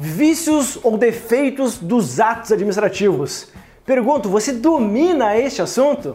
Vícios ou defeitos dos atos administrativos? Pergunto, você domina este assunto?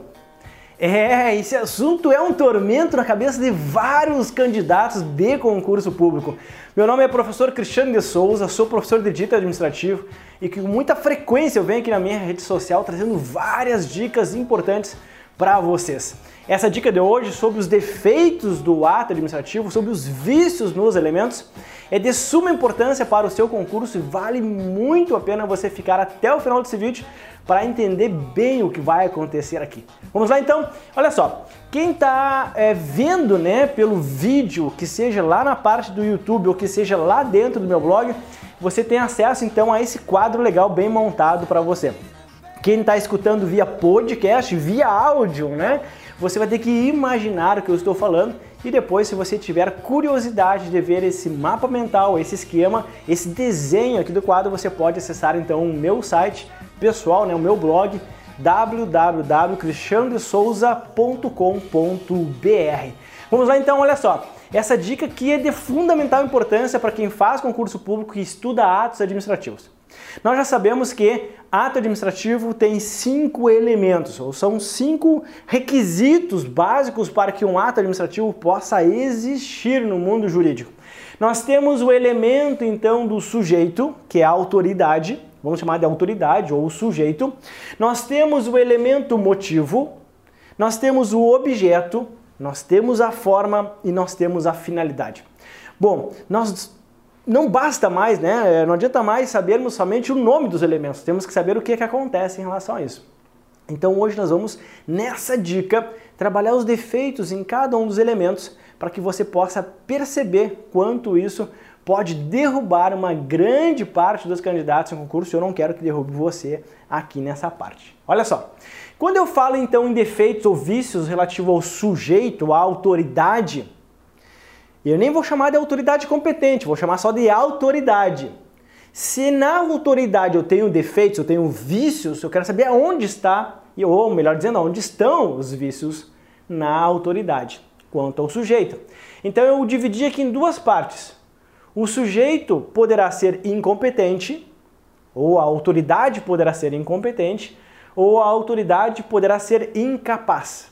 É, esse assunto é um tormento na cabeça de vários candidatos de concurso público. Meu nome é professor Cristiano de Souza, sou professor de direito administrativo e com muita frequência eu venho aqui na minha rede social trazendo várias dicas importantes para vocês. Essa dica de hoje sobre os defeitos do ato administrativo, sobre os vícios nos elementos, é de suma importância para o seu concurso e vale muito a pena você ficar até o final desse vídeo para entender bem o que vai acontecer aqui. Vamos lá então? Olha só, quem está é, vendo né, pelo vídeo, que seja lá na parte do YouTube ou que seja lá dentro do meu blog, você tem acesso então a esse quadro legal bem montado para você. Quem está escutando via podcast, via áudio, né? Você vai ter que imaginar o que eu estou falando e depois, se você tiver curiosidade de ver esse mapa mental, esse esquema, esse desenho aqui do quadro, você pode acessar então o meu site pessoal, né, o meu blog www.cristiandesouza.com.br. Vamos lá então, olha só. Essa dica aqui é de fundamental importância para quem faz concurso público e estuda atos administrativos. Nós já sabemos que ato administrativo tem cinco elementos, ou são cinco requisitos básicos para que um ato administrativo possa existir no mundo jurídico. Nós temos o elemento então do sujeito, que é a autoridade, vamos chamar de autoridade ou sujeito. Nós temos o elemento motivo, nós temos o objeto, nós temos a forma e nós temos a finalidade. Bom, nós não basta mais, né? É, não adianta mais sabermos somente o nome dos elementos, temos que saber o que, é que acontece em relação a isso. Então hoje nós vamos, nessa dica, trabalhar os defeitos em cada um dos elementos para que você possa perceber quanto isso pode derrubar uma grande parte dos candidatos em concurso. Eu não quero que derrube você aqui nessa parte. Olha só, quando eu falo então em defeitos ou vícios relativo ao sujeito, à autoridade, eu nem vou chamar de autoridade competente, vou chamar só de autoridade. Se na autoridade eu tenho defeitos, eu tenho vícios, eu quero saber aonde está, ou melhor dizendo, onde estão os vícios na autoridade, quanto ao sujeito. Então eu dividi aqui em duas partes. O sujeito poderá ser incompetente, ou a autoridade poderá ser incompetente, ou a autoridade poderá ser incapaz.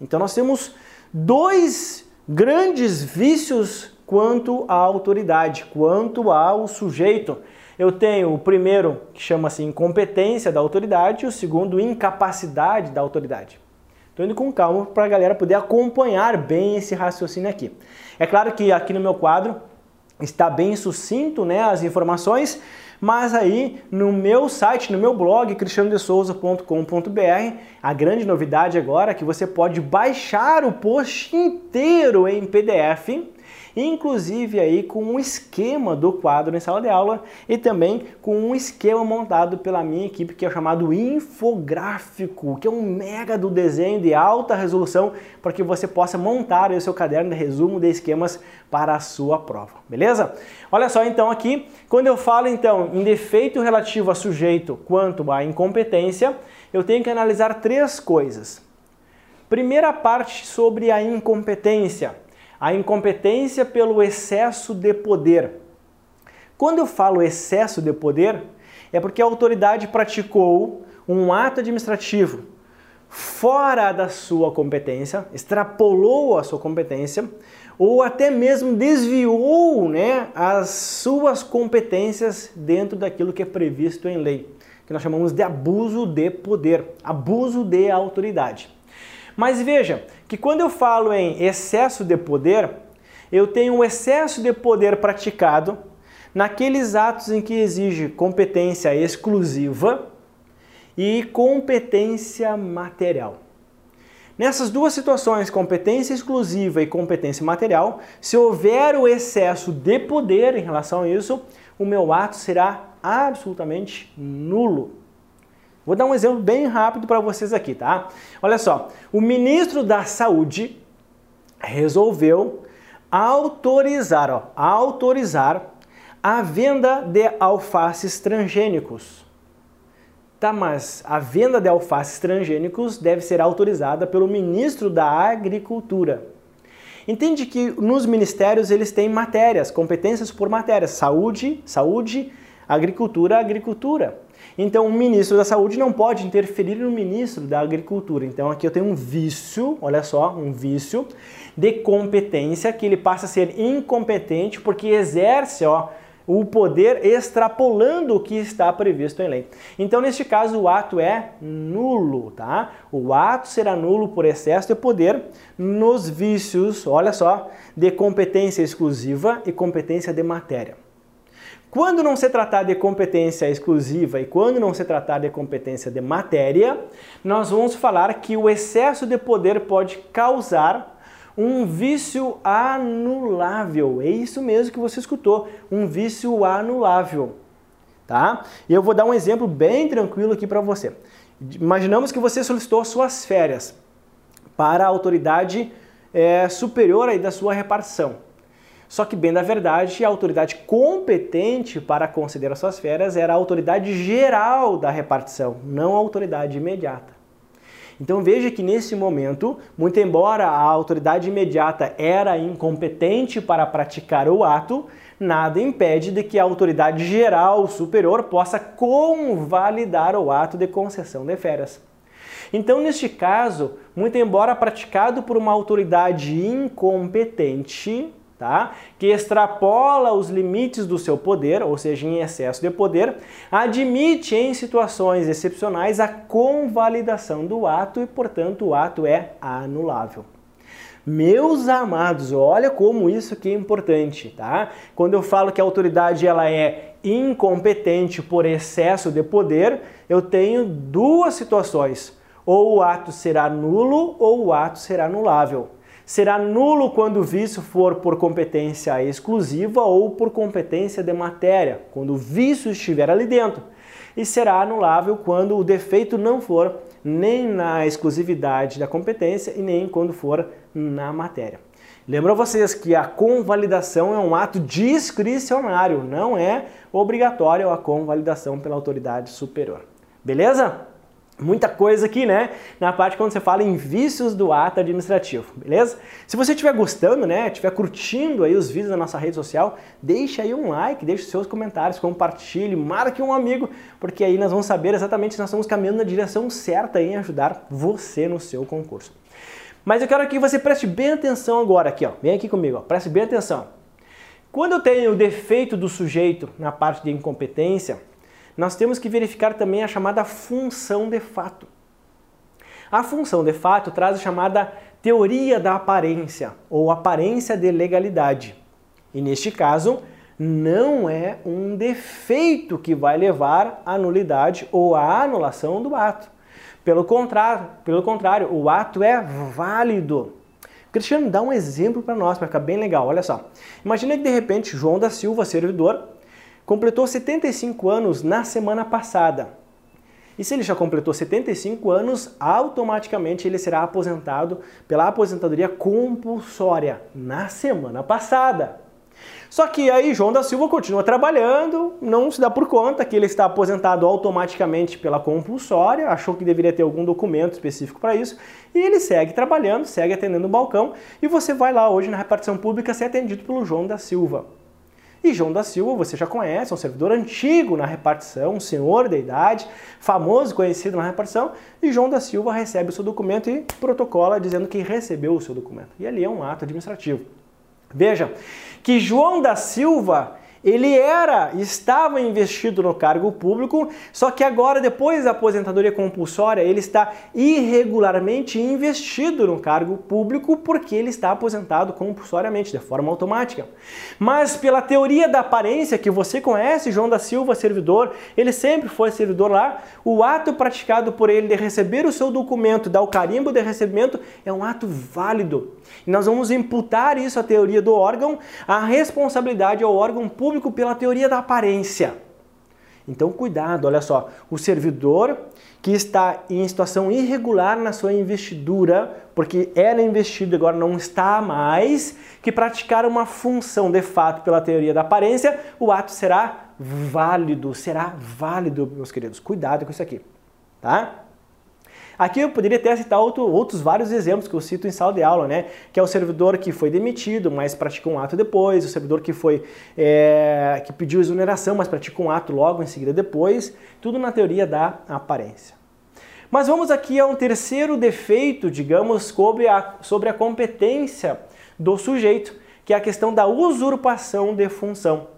Então nós temos dois grandes vícios quanto à autoridade, quanto ao sujeito. Eu tenho o primeiro, que chama-se incompetência da autoridade, e o segundo, incapacidade da autoridade. Estou indo com calma para a galera poder acompanhar bem esse raciocínio aqui. É claro que aqui no meu quadro está bem sucinto né, as informações, mas aí no meu site, no meu blog, cristianodesouza.com.br, a grande novidade agora é que você pode baixar o post inteiro em PDF inclusive aí com um esquema do quadro em sala de aula e também com um esquema montado pela minha equipe que é chamado infográfico, que é um mega do desenho de alta resolução para que você possa montar o seu caderno de resumo de esquemas para a sua prova, beleza? Olha só então aqui, quando eu falo então em defeito relativo a sujeito quanto à incompetência, eu tenho que analisar três coisas. Primeira parte sobre a incompetência a incompetência pelo excesso de poder. Quando eu falo excesso de poder, é porque a autoridade praticou um ato administrativo fora da sua competência, extrapolou a sua competência ou até mesmo desviou né, as suas competências dentro daquilo que é previsto em lei, que nós chamamos de abuso de poder, abuso de autoridade. Mas veja que quando eu falo em excesso de poder, eu tenho um excesso de poder praticado naqueles atos em que exige competência exclusiva e competência material. Nessas duas situações, competência exclusiva e competência material, se houver o excesso de poder em relação a isso, o meu ato será absolutamente nulo. Vou dar um exemplo bem rápido para vocês aqui, tá? Olha só, o ministro da Saúde resolveu autorizar, ó, autorizar a venda de alfaces transgênicos. Tá, mas a venda de alfaces transgênicos deve ser autorizada pelo ministro da Agricultura. Entende que nos ministérios eles têm matérias, competências por matérias, saúde, saúde, Agricultura, agricultura. Então, o ministro da Saúde não pode interferir no ministro da Agricultura. Então, aqui eu tenho um vício, olha só, um vício de competência que ele passa a ser incompetente porque exerce, ó, o poder extrapolando o que está previsto em lei. Então, neste caso, o ato é nulo, tá? O ato será nulo por excesso de poder nos vícios, olha só, de competência exclusiva e competência de matéria. Quando não se tratar de competência exclusiva e quando não se tratar de competência de matéria, nós vamos falar que o excesso de poder pode causar um vício anulável. É isso mesmo que você escutou, um vício anulável, tá? E eu vou dar um exemplo bem tranquilo aqui para você. Imaginamos que você solicitou suas férias para a autoridade é, superior aí da sua repartição. Só que, bem da verdade, a autoridade competente para conceder as suas férias era a autoridade geral da repartição, não a autoridade imediata. Então veja que nesse momento, muito embora a autoridade imediata era incompetente para praticar o ato, nada impede de que a autoridade geral superior possa convalidar o ato de concessão de férias. Então, neste caso, muito embora praticado por uma autoridade incompetente, tá? que extrapola os limites do seu poder, ou seja, em excesso de poder, admite em situações excepcionais a convalidação do ato e, portanto, o ato é anulável. Meus amados, olha como isso é importante, tá? Quando eu falo que a autoridade ela é incompetente por excesso de poder, eu tenho duas situações. Ou o ato será nulo ou o ato será anulável será nulo quando o vício for por competência exclusiva ou por competência de matéria, quando o vício estiver ali dentro. E será anulável quando o defeito não for nem na exclusividade da competência e nem quando for na matéria. Lembro a vocês que a convalidação é um ato discricionário, não é obrigatório a convalidação pela autoridade superior. Beleza? Muita coisa aqui, né? Na parte quando você fala em vícios do ato administrativo, beleza? Se você estiver gostando, né? Estiver curtindo aí os vídeos da nossa rede social, deixa aí um like, deixe seus comentários, compartilhe, marque um amigo, porque aí nós vamos saber exatamente se nós estamos caminhando na direção certa em ajudar você no seu concurso. Mas eu quero que você preste bem atenção agora aqui, ó. Vem aqui comigo, ó. Preste bem atenção. Quando eu tenho o defeito do sujeito na parte de incompetência, nós temos que verificar também a chamada função de fato. A função de fato traz a chamada teoria da aparência ou aparência de legalidade. E neste caso, não é um defeito que vai levar à nulidade ou à anulação do ato. Pelo contrário, pelo contrário, o ato é válido. Cristiano, dá um exemplo para nós, para ficar bem legal. Olha só. Imagina que de repente João da Silva, servidor, completou 75 anos na semana passada. E se ele já completou 75 anos, automaticamente ele será aposentado pela aposentadoria compulsória na semana passada. Só que aí João da Silva continua trabalhando, não se dá por conta que ele está aposentado automaticamente pela compulsória, achou que deveria ter algum documento específico para isso, e ele segue trabalhando, segue atendendo o balcão, e você vai lá hoje na repartição pública ser atendido pelo João da Silva. E João da Silva, você já conhece, é um servidor antigo na repartição, um senhor da idade, famoso, conhecido na repartição, e João da Silva recebe o seu documento e protocola dizendo que recebeu o seu documento. E ali é um ato administrativo. Veja que João da Silva ele era, estava investido no cargo público, só que agora, depois da aposentadoria compulsória, ele está irregularmente investido no cargo público porque ele está aposentado compulsoriamente, de forma automática. Mas pela teoria da aparência que você conhece, João da Silva, servidor, ele sempre foi servidor lá, o ato praticado por ele de receber o seu documento, dar o carimbo de recebimento, é um ato válido. E nós vamos imputar isso à teoria do órgão, a responsabilidade ao órgão público pela teoria da aparência. Então, cuidado, olha só, o servidor que está em situação irregular na sua investidura, porque era investido e agora não está mais, que praticar uma função de fato pela teoria da aparência, o ato será válido, será válido, meus queridos. Cuidado com isso aqui, tá? Aqui eu poderia até citar outro, outros vários exemplos que eu cito em sala de aula, né? Que é o servidor que foi demitido, mas praticou um ato depois, o servidor que foi é, que pediu exoneração, mas praticou um ato logo em seguida depois, tudo na teoria da aparência. Mas vamos aqui a um terceiro defeito, digamos, sobre a, sobre a competência do sujeito, que é a questão da usurpação de função.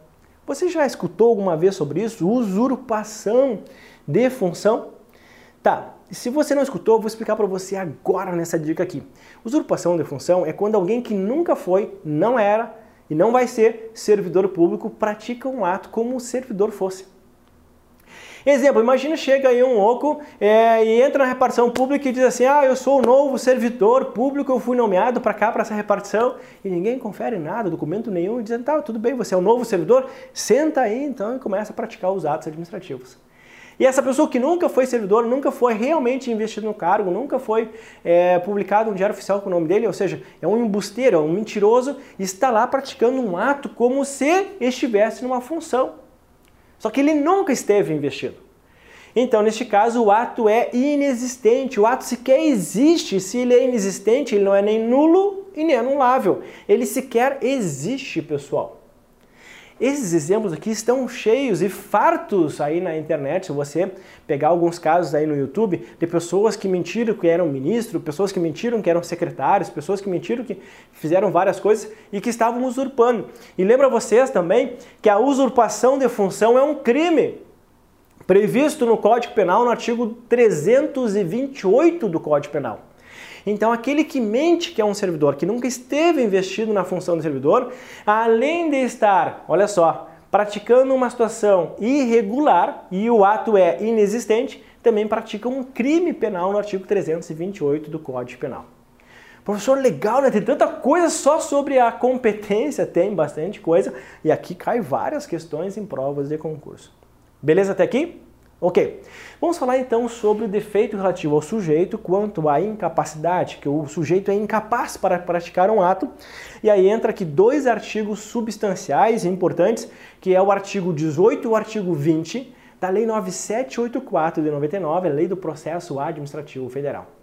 Você já escutou alguma vez sobre isso? Usurpação de função? Tá, se você não escutou, vou explicar para você agora nessa dica aqui. Usurpação de função é quando alguém que nunca foi, não era e não vai ser servidor público pratica um ato como se servidor fosse. Exemplo, imagina chega aí um louco é, e entra na repartição pública e diz assim, ah, eu sou o novo servidor público, eu fui nomeado para cá, para essa repartição, e ninguém confere nada, documento nenhum, e diz, tá, tudo bem, você é o novo servidor, senta aí então e começa a praticar os atos administrativos. E essa pessoa que nunca foi servidor, nunca foi realmente investido no cargo, nunca foi é, publicado um diário oficial com o nome dele, ou seja, é um embusteiro, é um mentiroso, está lá praticando um ato como se estivesse numa função. Só que ele nunca esteve investido. Então, neste caso, o ato é inexistente, o ato sequer existe. Se ele é inexistente, ele não é nem nulo e nem anulável. Ele sequer existe, pessoal. Esses exemplos aqui estão cheios e fartos aí na internet. Se você pegar alguns casos aí no YouTube de pessoas que mentiram que eram ministro, pessoas que mentiram que eram secretários, pessoas que mentiram que fizeram várias coisas e que estavam usurpando. E lembra vocês também que a usurpação de função é um crime previsto no Código Penal no artigo 328 do Código Penal. Então, aquele que mente que é um servidor, que nunca esteve investido na função do servidor, além de estar, olha só, praticando uma situação irregular e o ato é inexistente, também pratica um crime penal no artigo 328 do Código Penal. Professor, legal, né? Tem tanta coisa só sobre a competência, tem bastante coisa, e aqui cai várias questões em provas de concurso. Beleza até aqui? Ok, vamos falar então sobre o defeito relativo ao sujeito quanto à incapacidade, que o sujeito é incapaz para praticar um ato, e aí entra aqui dois artigos substanciais importantes, que é o artigo 18 e o artigo 20 da Lei 9784 de 99, a Lei do Processo Administrativo Federal.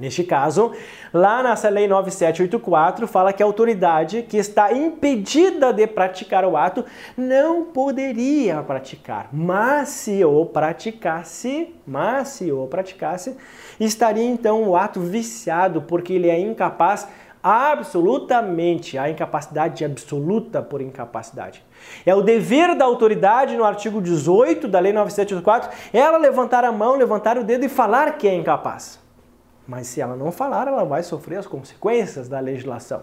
Neste caso, lá nessa Lei 9784 fala que a autoridade que está impedida de praticar o ato não poderia praticar, mas se o praticasse, mas se o praticasse, estaria então o ato viciado porque ele é incapaz absolutamente, a incapacidade absoluta por incapacidade. É o dever da autoridade no artigo 18 da Lei 9784, ela levantar a mão, levantar o dedo e falar que é incapaz. Mas se ela não falar, ela vai sofrer as consequências da legislação.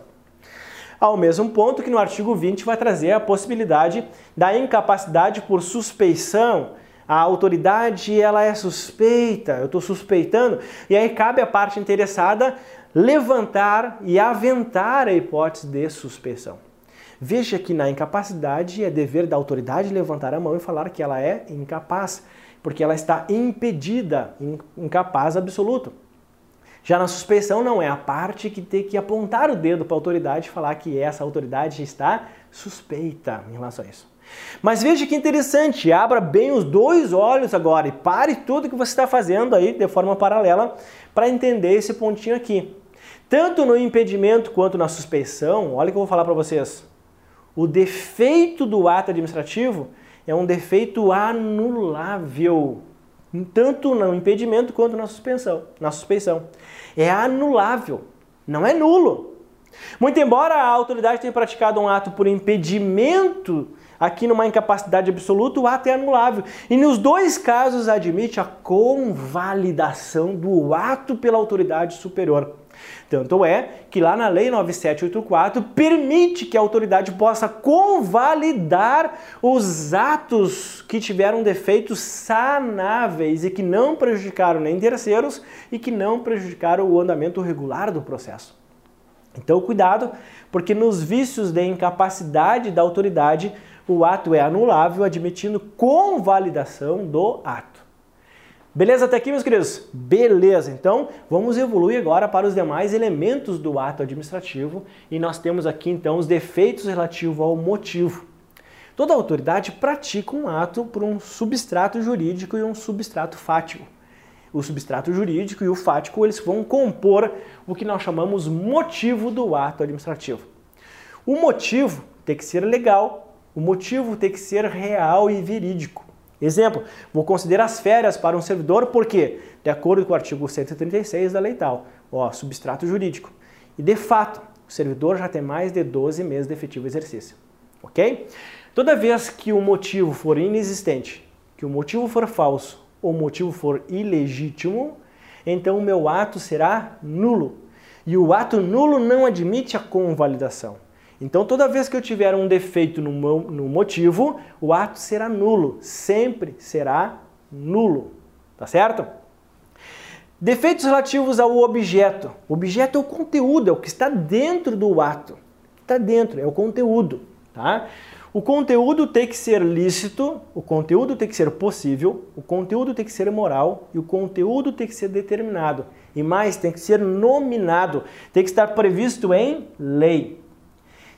Ao mesmo ponto que no artigo 20 vai trazer a possibilidade da incapacidade por suspeição. A autoridade ela é suspeita, eu estou suspeitando, e aí cabe à parte interessada levantar e aventar a hipótese de suspeição. Veja que na incapacidade é dever da autoridade levantar a mão e falar que ela é incapaz, porque ela está impedida, incapaz absoluto. Já na suspeição não é a parte que tem que apontar o dedo para a autoridade e falar que essa autoridade está suspeita em relação a isso. Mas veja que interessante, abra bem os dois olhos agora e pare tudo que você está fazendo aí de forma paralela para entender esse pontinho aqui. Tanto no impedimento quanto na suspeição, olha o que eu vou falar para vocês. O defeito do ato administrativo é um defeito anulável tanto no impedimento quanto na suspensão, na suspeição. É anulável, não é nulo. Muito embora a autoridade tenha praticado um ato por impedimento, aqui numa incapacidade absoluta, o ato é anulável. E nos dois casos admite a convalidação do ato pela autoridade superior. Tanto é que lá na Lei 9784 permite que a autoridade possa convalidar os atos que tiveram defeitos sanáveis e que não prejudicaram nem terceiros e que não prejudicaram o andamento regular do processo. Então, cuidado, porque nos vícios de incapacidade da autoridade, o ato é anulável, admitindo convalidação do ato. Beleza até aqui, meus queridos? Beleza, então vamos evoluir agora para os demais elementos do ato administrativo e nós temos aqui então os defeitos relativos ao motivo. Toda autoridade pratica um ato por um substrato jurídico e um substrato fático. o substrato jurídico e o fático, eles vão compor o que nós chamamos motivo do ato administrativo. O motivo tem que ser legal, o motivo tem que ser real e verídico. Exemplo, vou considerar as férias para um servidor porque, de acordo com o artigo 136 da lei tal, ó, substrato jurídico. E de fato, o servidor já tem mais de 12 meses de efetivo exercício. Ok? Toda vez que o motivo for inexistente, que o motivo for falso ou o motivo for ilegítimo, então o meu ato será nulo. E o ato nulo não admite a convalidação. Então, toda vez que eu tiver um defeito no, no motivo, o ato será nulo. Sempre será nulo. Tá certo? Defeitos relativos ao objeto. O objeto é o conteúdo, é o que está dentro do ato. Está dentro, é o conteúdo. Tá? O conteúdo tem que ser lícito, o conteúdo tem que ser possível, o conteúdo tem que ser moral e o conteúdo tem que ser determinado. E mais, tem que ser nominado, tem que estar previsto em lei.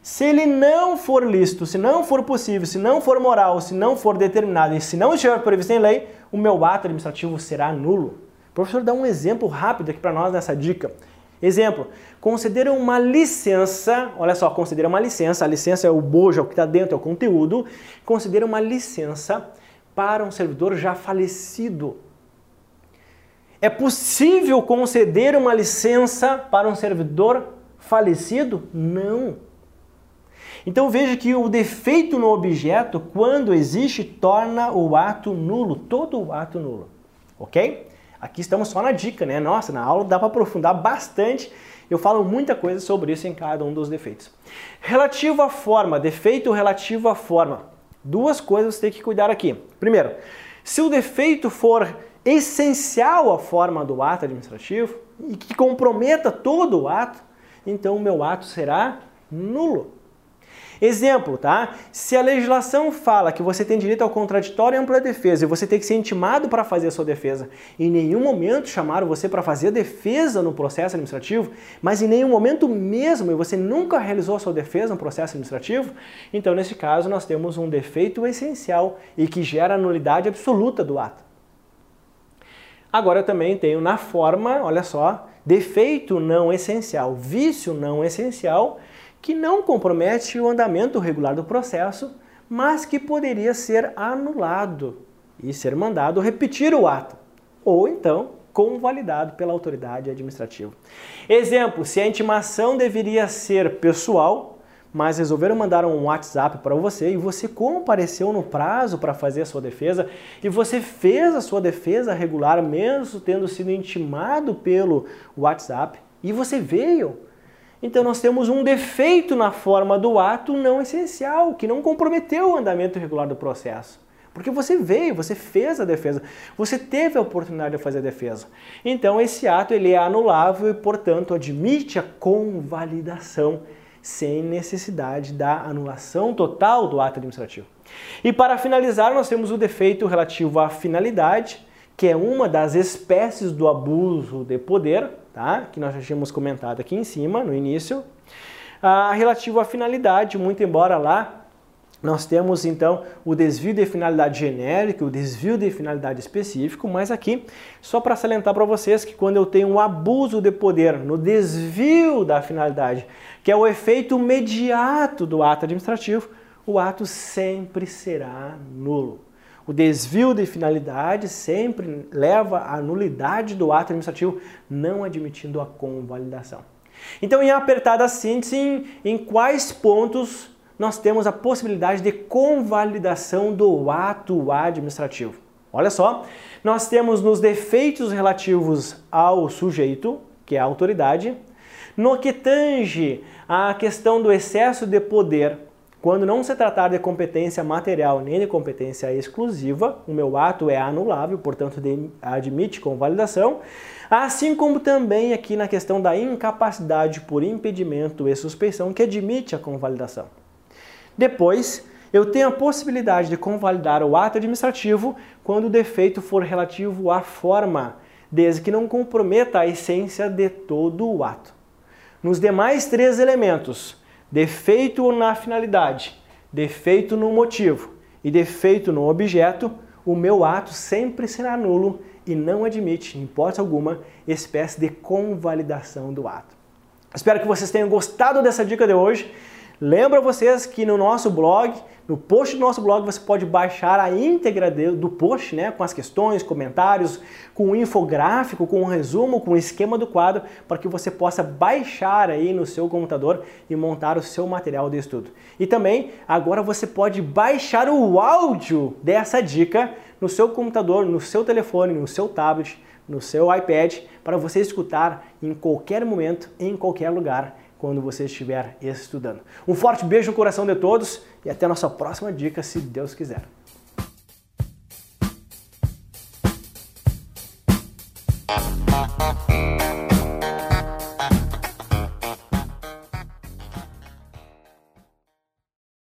Se ele não for lícito, se não for possível, se não for moral, se não for determinado e se não estiver previsto em lei, o meu ato administrativo será nulo. O professor dá um exemplo rápido aqui para nós nessa dica. Exemplo, conceder uma licença, olha só, considera uma licença, a licença é o bojo, é o que está dentro, é o conteúdo, considera uma licença para um servidor já falecido. É possível conceder uma licença para um servidor falecido? Não. Então veja que o defeito no objeto, quando existe, torna o ato nulo, todo o ato nulo. Ok? Aqui estamos só na dica, né? Nossa, na aula dá para aprofundar bastante. Eu falo muita coisa sobre isso em cada um dos defeitos. Relativo à forma, defeito relativo à forma. Duas coisas você tem que cuidar aqui. Primeiro, se o defeito for essencial à forma do ato administrativo e que comprometa todo o ato, então o meu ato será nulo. Exemplo, tá? Se a legislação fala que você tem direito ao contraditório e ampla defesa e você tem que ser intimado para fazer a sua defesa, em nenhum momento chamaram você para fazer a defesa no processo administrativo, mas em nenhum momento mesmo e você nunca realizou a sua defesa no processo administrativo, então nesse caso nós temos um defeito essencial e que gera nulidade absoluta do ato. Agora eu também tenho na forma, olha só, defeito não essencial, vício não essencial que não compromete o andamento regular do processo, mas que poderia ser anulado e ser mandado repetir o ato, ou então convalidado pela autoridade administrativa. Exemplo, se a intimação deveria ser pessoal, mas resolveram mandar um WhatsApp para você e você compareceu no prazo para fazer a sua defesa e você fez a sua defesa regular mesmo tendo sido intimado pelo WhatsApp e você veio então nós temos um defeito na forma do ato não essencial, que não comprometeu o andamento regular do processo. Porque você veio, você fez a defesa, você teve a oportunidade de fazer a defesa. Então esse ato ele é anulável e, portanto, admite a convalidação sem necessidade da anulação total do ato administrativo. E para finalizar, nós temos o defeito relativo à finalidade, que é uma das espécies do abuso de poder, tá? que nós já tínhamos comentado aqui em cima, no início. Ah, relativo à finalidade, muito embora lá nós temos então o desvio de finalidade genérica, o desvio de finalidade específico, mas aqui só para salientar para vocês que quando eu tenho um abuso de poder no desvio da finalidade, que é o efeito imediato do ato administrativo, o ato sempre será nulo. O desvio de finalidade sempre leva à nulidade do ato administrativo, não admitindo a convalidação. Então, em apertada síntese, em, em quais pontos nós temos a possibilidade de convalidação do ato administrativo? Olha só, nós temos nos defeitos relativos ao sujeito, que é a autoridade, no que tange à questão do excesso de poder quando não se tratar de competência material nem de competência exclusiva, o meu ato é anulável, portanto admite convalidação, assim como também aqui na questão da incapacidade por impedimento e suspeição, que admite a convalidação. Depois, eu tenho a possibilidade de convalidar o ato administrativo quando o defeito for relativo à forma, desde que não comprometa a essência de todo o ato. Nos demais três elementos, defeito na finalidade, defeito no motivo e defeito no objeto, o meu ato sempre será nulo e não admite, em hipótese alguma, espécie de convalidação do ato. Espero que vocês tenham gostado dessa dica de hoje. Lembro vocês que no nosso blog, no post do nosso blog, você pode baixar a íntegra do post, né, com as questões, comentários, com um infográfico, com um resumo, com um esquema do quadro, para que você possa baixar aí no seu computador e montar o seu material de estudo. E também, agora você pode baixar o áudio dessa dica no seu computador, no seu telefone, no seu tablet, no seu iPad, para você escutar em qualquer momento, em qualquer lugar quando você estiver estudando. Um forte beijo no coração de todos e até a nossa próxima dica, se Deus quiser.